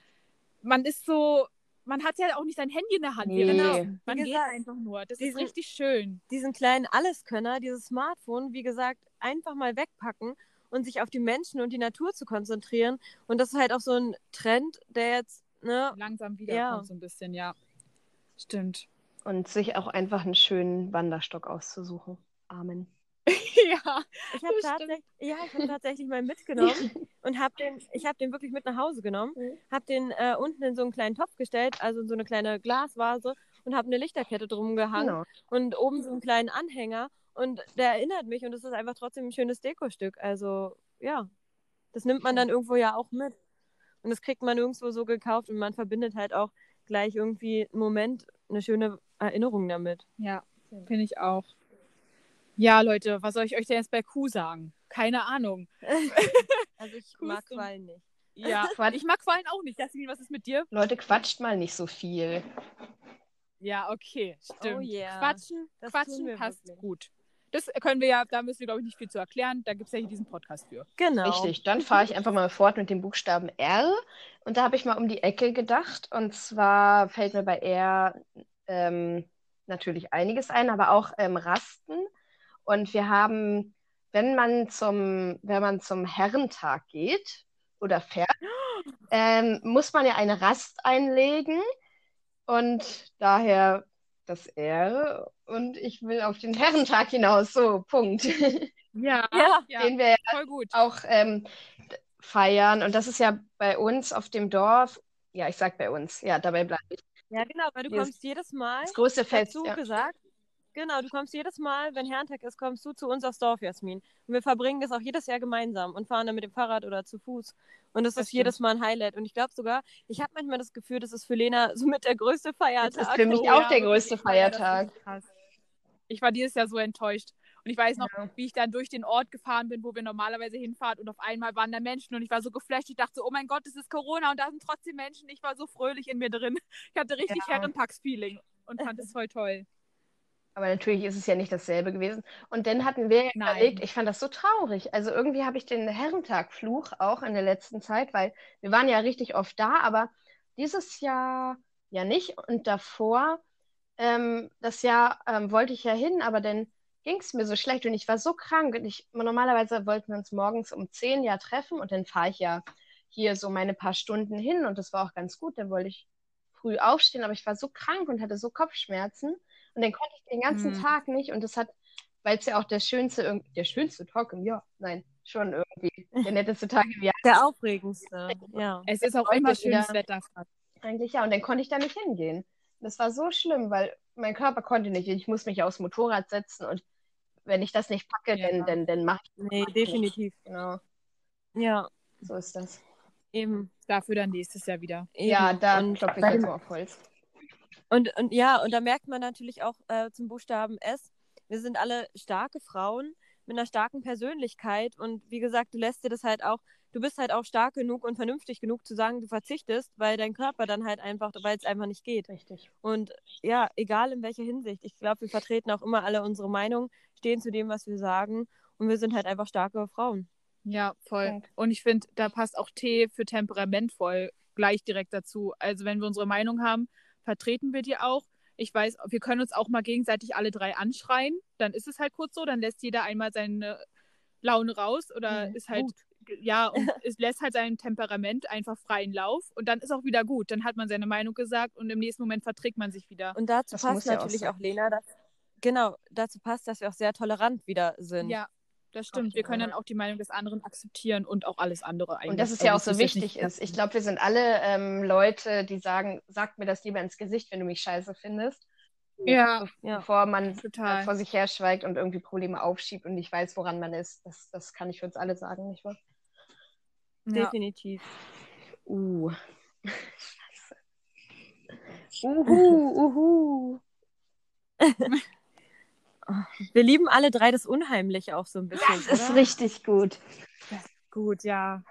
man ist so, man hat ja auch nicht sein Handy in der Hand. Nee. währenddessen. Man geht einfach nur. Das ist diesen- richtig schön. Diesen kleinen Alleskönner, dieses Smartphone, wie gesagt, einfach mal wegpacken und sich auf die Menschen und die Natur zu konzentrieren. Und das ist halt auch so ein Trend, der jetzt, ne, Langsam wieder Ja. so ein bisschen, ja. Stimmt. Und sich auch einfach einen schönen Wanderstock auszusuchen. Amen. ja. Ich habe tatsächlich, ja, ich hab tatsächlich mal mitgenommen und habe den, ich habe den wirklich mit nach Hause genommen, Mhm. habe den äh, unten in so einen kleinen Topf gestellt, also in so eine kleine Glasvase und habe eine Lichterkette drum gehangen Genau. und oben so einen kleinen Anhänger und der erinnert mich und es ist einfach trotzdem ein schönes Dekostück. Also ja, das nimmt man dann irgendwo ja auch mit und das kriegt man nirgendwo so gekauft und man verbindet halt auch gleich irgendwie einen Moment, eine schöne Erinnerung damit. Ja, finde ich auch. Ja, Leute, was soll ich euch denn jetzt bei Kuh sagen? Keine Ahnung. Also ich mag Quallen nicht. Ja, Quatsch. ich mag Quallen auch nicht. Jasmin, was ist mit dir? Leute, quatscht mal nicht so viel. Ja, okay, stimmt. Oh yeah. Quatschen, Das Quatschen passt wirklich. gut. Das können wir ja, da müssen wir, glaube ich, nicht viel zu erklären. Da gibt es ja hier diesen Podcast für. Genau. Richtig, dann fahre ich einfach mal fort mit dem Buchstaben R. Und da habe ich mal um die Ecke gedacht. Und zwar fällt mir bei R ähm, natürlich einiges ein, aber auch ähm, Rasten. Und wir haben, wenn man zum, wenn man zum Herrentag geht oder fährt, ähm, muss man ja eine Rast einlegen. Und daher das R. Und ich will auf den Herrentag hinaus. So, Punkt. Ja, Ja. Den wir voll gut. auch ähm, feiern. Und das ist ja bei uns auf dem Dorf, ja, ich sag bei uns, ja, dabei bleibe ich. Ja, genau, weil du Dieses- kommst jedes Mal, Das größte Fest, dazu ja. gesagt, genau, du kommst jedes Mal, wenn Herrentag ist, kommst du zu uns aufs Dorf, Jasmin. Und wir verbringen das auch jedes Jahr gemeinsam und fahren dann mit dem Fahrrad oder zu Fuß. Und das, Das ist jedes Mal ein Highlight. Und ich glaube sogar, ich habe manchmal das Gefühl, das ist für Lena somit der größte Feiertag. Das ist für mich Oh auch ja, der größte Feiertag. krass. Ich war dieses Jahr so enttäuscht. Und ich weiß noch, Ja. wie ich dann durch den Ort gefahren bin, wo wir normalerweise hinfahren und auf einmal waren da Menschen und ich war so geflasht. Ich dachte so, oh mein Gott, es ist Corona und da sind trotzdem Menschen. Ich war so fröhlich in mir drin. Ich hatte richtig Ja. Herrentagsfeeling und fand es voll toll. Aber natürlich ist es ja nicht dasselbe gewesen. Und dann hatten wir ja überlegt, ich fand das so traurig. Also irgendwie habe ich den Herrentag-Fluch auch in der letzten Zeit, weil wir waren ja richtig oft da, aber dieses Jahr ja nicht. Und davor, ähm, das Jahr ähm, wollte ich ja hin, aber dann ging es mir so schlecht und ich war so krank. Und ich, normalerweise wollten wir uns morgens um 10 ja treffen und dann fahre ich ja hier so meine paar Stunden hin und das war auch ganz gut. Dann wollte ich früh aufstehen, aber ich war so krank und hatte so Kopfschmerzen. Und dann konnte ich den ganzen Hm. Tag nicht. Und das hat, weil es ja auch der schönste, der schönste Tag im Jahr, nein, schon irgendwie der netteste Tag im Jahr Der aufregendste, ja. Es ist auch immer schönes Wetter. eigentlich, ja. Und dann konnte ich da nicht hingehen. Das war so schlimm, weil mein Körper konnte nicht. Ich muss mich aufs Motorrad setzen und wenn ich das nicht packe, Ja. dann, dann, dann mache ich Nee, mach ich nicht. definitiv. Genau, Ja, so ist das. eben. Dafür dann nächstes Jahr wieder. eben. Ja, da und, klopfe ich jetzt mal auf Holz. Und, und ja, und da merkt man natürlich auch äh, zum Buchstaben S, wir sind alle starke Frauen mit einer starken Persönlichkeit und wie gesagt, du lässt dir das halt auch, du bist halt auch stark genug und vernünftig genug zu sagen, du verzichtest, weil dein Körper dann halt einfach, weil es einfach nicht geht. Richtig. Und ja, egal in welcher Hinsicht, ich glaube, wir vertreten auch immer alle unsere Meinung, stehen zu dem, was wir sagen und wir sind halt einfach starke Frauen. Ja, voll. Und ich finde, da passt auch T für temperamentvoll gleich direkt dazu. Also wenn wir unsere Meinung haben, vertreten wir die auch. Ich weiß, wir können uns auch mal gegenseitig alle drei anschreien. Dann ist es halt kurz so, dann lässt jeder einmal seine Laune raus oder Mhm, ist halt, gut. ja, und es lässt halt seinem Temperament einfach freien Lauf und dann ist auch wieder gut. Dann hat man seine Meinung gesagt und im nächsten Moment verträgt man sich wieder. Und dazu Das passt ja auch natürlich sein. auch, Lena, dass, genau, dazu passt, dass wir auch sehr tolerant wieder sind. Ja, das stimmt. Wir können dann auch die Meinung des anderen akzeptieren und auch alles andere eigentlich. Und das ist ja auch so wichtig ist. Ich glaube, wir sind alle ähm, Leute, die sagen, sag mir das lieber ins Gesicht, wenn du mich scheiße findest. Ja, Be Ja. Bevor man Total. äh, vor sich her schweigt und irgendwie Probleme aufschiebt und nicht weiß, woran man ist. Das, das kann ich für uns alle sagen, nicht wahr? ja. Definitiv. Uh. Uhu, uhu. Wir lieben alle drei das Unheimliche auch so ein bisschen. Das ist oder? richtig gut. Gut, ja.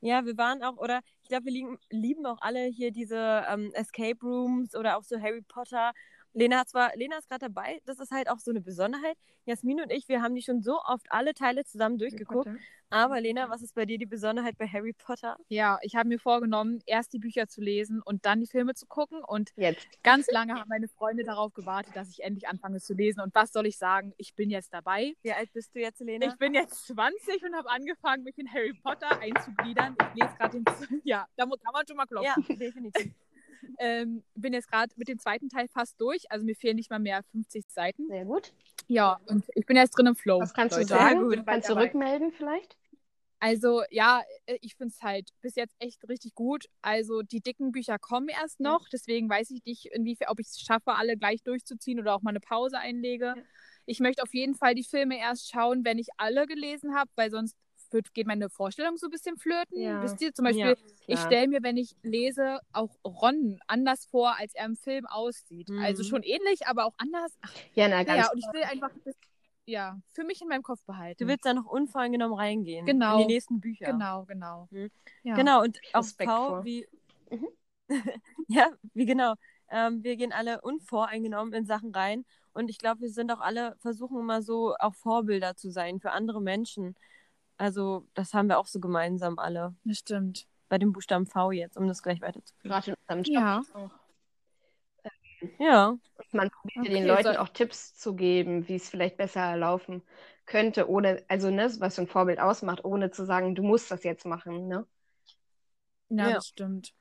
Ja, wir waren auch, oder ich glaube, wir lieben, lieben auch alle hier diese ähm, Escape Rooms oder auch so Harry Potter. Lena hat zwar, Lena ist gerade dabei, das ist halt auch so eine Besonderheit. Jasmin und ich, wir haben die schon so oft alle Teile zusammen durchgeguckt. Aber Lena, was ist bei dir die Besonderheit bei Harry Potter? Ja, ich habe mir vorgenommen, erst die Bücher zu lesen und dann die Filme zu gucken. Und Jetzt. ganz lange haben meine Freunde darauf gewartet, dass ich endlich anfange zu lesen. Und was soll ich sagen? Ich bin jetzt dabei. Wie alt bist du jetzt, Lena? Ich bin jetzt 20 und habe angefangen, mich in Harry Potter einzugliedern. Ich lese gerade den. Ja, da kann man schon mal klopfen. Ja, definitiv. Ähm, bin jetzt gerade mit dem zweiten Teil fast durch. Also mir fehlen nicht mal mehr 50 Seiten. Sehr gut. Ja, und ich bin jetzt drin im Flow. Was kannst Leute. du sagen? Bald Kannst du rückmelden vielleicht? Also ja, äh, ich finde es halt bis jetzt echt richtig gut. Also die dicken Bücher kommen erst noch, deswegen weiß ich nicht, inwiefern, ob ich es schaffe, alle gleich durchzuziehen oder auch mal eine Pause einlege. Ja. Ich möchte auf jeden Fall die Filme erst schauen, wenn ich alle gelesen habe, weil sonst wird, geht meine Vorstellung so ein bisschen flöten. Ja. Wisst ihr, zum Beispiel, Ja, ich stelle mir, wenn ich lese, auch Ron anders vor, als er im Film aussieht. Mhm. Also schon ähnlich, aber auch anders. Ach, Ja, na, ganz naja, und ich will einfach das, ja, für mich in meinem Kopf behalten. Du willst da noch unvoreingenommen reingehen. Genau. In die nächsten Bücher. Genau, genau. Mhm. Ja. Genau, und auch Respekt vor. wie. Mhm. ja, wie genau. Ähm, wir gehen alle unvoreingenommen in Sachen rein. Und ich glaube, wir sind auch alle, versuchen immer so auch Vorbilder zu sein für andere Menschen. Also, das haben wir auch so gemeinsam alle. Das stimmt. Bei dem Buchstaben V jetzt, um das gleich weiterzuführen. gerade in unserem Job. Ja. auch. Ja, Man probiert Okay, den Leuten soll- auch Tipps zu geben, wie es vielleicht besser laufen könnte, ohne, also ne, was so ein Vorbild ausmacht, ohne zu sagen, du musst das jetzt machen, ne? Ja, Ja. das stimmt.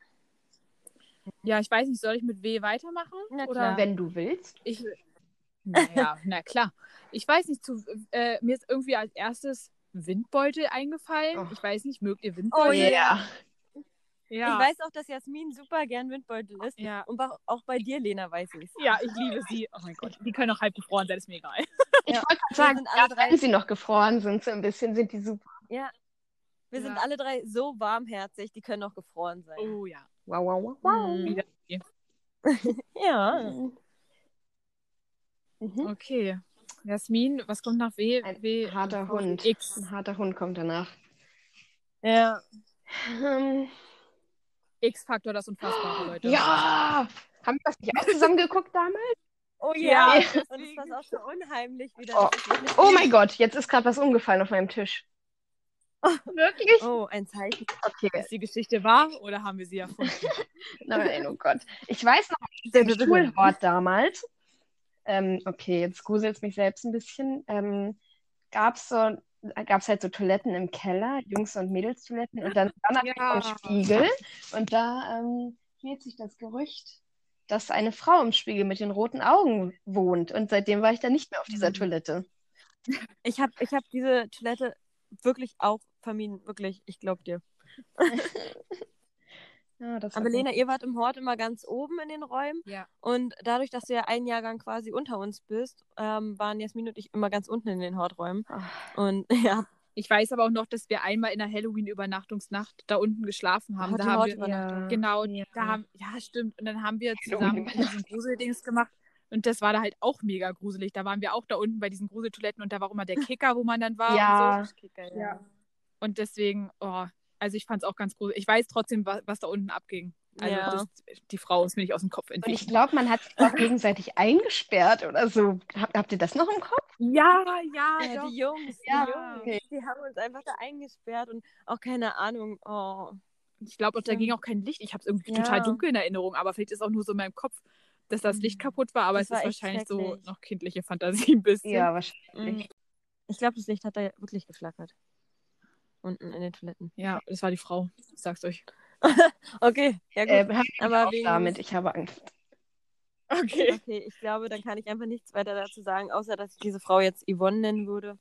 Ja, ich weiß nicht, soll ich mit W weitermachen? Na Oder klar. Wenn du willst. ich. Naja, na klar. Ich weiß nicht, zu, äh, mir ist irgendwie als erstes Windbeutel eingefallen. Oh. Ich weiß nicht, mögt ihr Windbeutel? Oh ja. ja. ich weiß auch, dass Jasmin super gern Windbeutel ist. Ja. Und auch- bei dir, Lena, weiß ich Ja, ich liebe sie. Oh mein Gott. Die können auch halb gefroren sein, ist mir egal. Ich Ja. wollte Wir gerade sagen, sind alle ja, drei- wenn sie noch gefroren sind, so ein bisschen, sind die super. Ja. Wir sind Ja. alle drei so warmherzig, die können auch gefroren sein. Oh ja. Wow, wow, wow, wow. Mhm. Wieder. Ja. Mhm. Okay. Jasmin, was kommt nach W? Ein w harter Hund. X. Ein harter Hund kommt danach. Ja. Ähm, X-Faktor, das Unfassbare, Leute. ja! Haben wir das nicht auch zusammen geguckt damals? Oh Ja, ja. Und es war auch so unheimlich wieder. Oh. Das ist Oh mein Gott, jetzt ist gerade was umgefallen auf meinem Tisch. Wirklich? Oh, ein Zeichen. Okay. Ist die Geschichte wahr oder haben wir sie erfunden? Nein, oh Gott. Ich weiß noch, im Schulhort damals, ähm, okay, jetzt gruselt es mich selbst ein bisschen, ähm, gab es so, gab's halt so Toiletten im Keller, Jungs- und Mädels-Toiletten und dann war natürlich Ja. so Spiegel und da ähm, hielt sich das Gerücht, dass eine Frau im Spiegel mit den roten Augen wohnt und seitdem war ich dann nicht mehr auf dieser Mhm. Toilette. Ich habe ich hab diese Toilette wirklich auch vermieden. Wirklich, ich glaube dir. Ja, Aber. Lena, ihr wart im Hort immer ganz oben in den Räumen. Ja. Und dadurch, dass du ja einen Jahrgang quasi unter uns bist, ähm, waren Jasmin und ich immer ganz unten in den Horträumen. Ach, Und ja, Ich weiß aber auch noch, dass wir einmal in der Halloween-Übernachtungsnacht da unten geschlafen haben. Hot Da haben wir, ja. genau, Ja. da haben, ja, stimmt. Und dann haben wir zusammen diesen Gruseldings gemacht. Und das war da halt auch mega gruselig. Da waren wir auch da unten bei diesen Gruseltoiletten und da war auch immer der Kicker, wo man dann war Ja. und so. Ja. Und deswegen, oh, also ich fand es auch ganz gruselig. Ich weiß trotzdem, was, was da unten abging. Also Ja. das, die Frau ist mir nicht aus dem Kopf Und entwichen. ich glaube, man hat sich auch gegenseitig eingesperrt oder so. Habt, habt ihr das noch im Kopf? Ja, ja, Ja, doch. die Jungs, Ja, die Jungs, okay. die haben uns einfach da eingesperrt und auch keine Ahnung. Oh. Ich glaube, da ging auch kein Licht. Ich habe es irgendwie Ja. total dunkel in Erinnerung, aber vielleicht ist auch nur so in meinem Kopf, dass das Licht kaputt war. Aber Das es war ist wahrscheinlich so noch kindliche Fantasie ein bisschen. Ja, wahrscheinlich. Mm. Ich glaube, das Licht hat da wirklich geflackert. Unten in den Toiletten. Ja, das war die Frau. Ich sag's euch. Okay, ja gut. Äh, aber wegen- damit, ich habe Angst. Okay. Okay, ich glaube, dann kann ich einfach nichts weiter dazu sagen, außer dass ich diese Frau jetzt Yvonne nennen würde,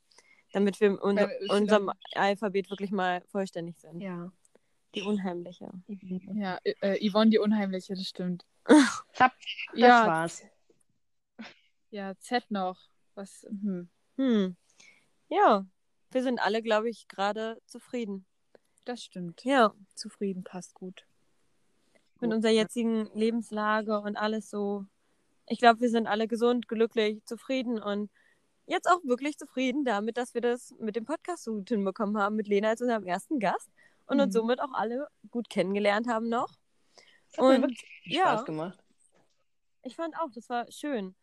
damit wir in unser, unserem Alphabet wirklich mal vollständig sind. Ja. Die Unheimliche. Ja, äh, Yvonne die Unheimliche, das stimmt. Zapp, das ja, war's. ja, Z noch. Was? Hm. Hm. Ja, wir sind alle, glaube ich, gerade zufrieden. Das stimmt. Ja, Zufrieden passt gut. mit unserer jetzigen Lebenslage und alles so. Ich glaube, wir sind alle gesund, glücklich, zufrieden und jetzt auch wirklich zufrieden damit, dass wir das mit dem Podcast so gut hinbekommen haben, mit Lena als unserem ersten Gast und uns Mhm. somit auch alle gut kennengelernt haben noch. Das hat mir Und, wirklich viel ja. Spaß gemacht. Ich fand auch, das war schön.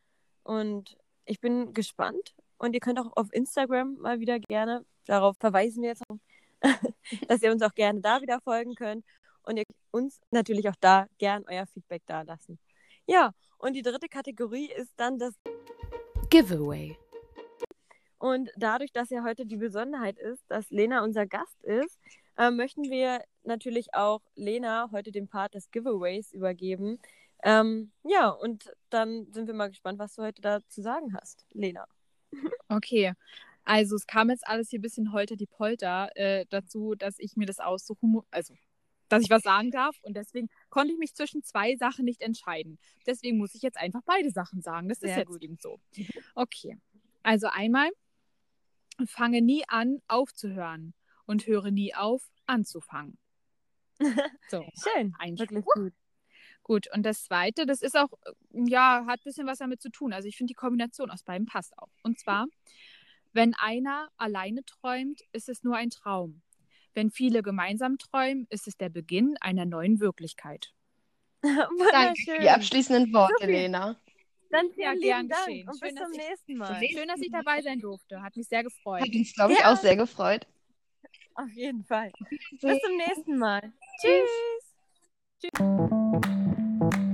Und ich bin gespannt. Und ihr könnt auch auf Instagram mal wieder gerne, darauf verweisen wir jetzt, dass ihr uns auch gerne da wieder folgen könnt. Und ihr uns natürlich auch da gern euer Feedback da lassen. Ja, und die dritte Kategorie ist dann das. Giveaway. Und dadurch, dass ja heute die Besonderheit ist, dass Lena unser Gast ist, äh, möchten wir natürlich auch Lena heute den Part des Giveaways übergeben. Ähm, ja, und dann sind wir mal gespannt, was du heute da zu sagen hast, Lena. Okay. Also es kam jetzt alles hier ein bisschen holter die Polter äh, dazu, dass ich mir das aussuchen muss, also dass ich was sagen darf und deswegen konnte ich mich zwischen zwei Sachen nicht entscheiden. Deswegen muss ich jetzt einfach beide Sachen sagen. Das ist Sehr jetzt gut. eben so. Okay. Also einmal fange nie an aufzuhören und höre nie auf anzufangen. So. Schön. Wirklich gut. Gut, und das zweite, das ist auch, äh, ja, hat ein bisschen was damit zu tun. Also ich finde, die Kombination aus beiden passt auch. Und zwar, wenn einer alleine träumt, ist es nur ein Traum. Wenn viele gemeinsam träumen, ist es der Beginn einer neuen Wirklichkeit. Danke die abschließenden Worte, Supi. Lena. Dann Ja, lieben gern Dank geschehen. und Schön, bis zum dass ich- nächsten Mal. Schön, dass ich dabei sein durfte. Hat mich sehr gefreut. Hat uns, glaube ich, Ja. auch sehr gefreut. Auf jeden Fall. Bis zum nächsten Mal. Tschüss.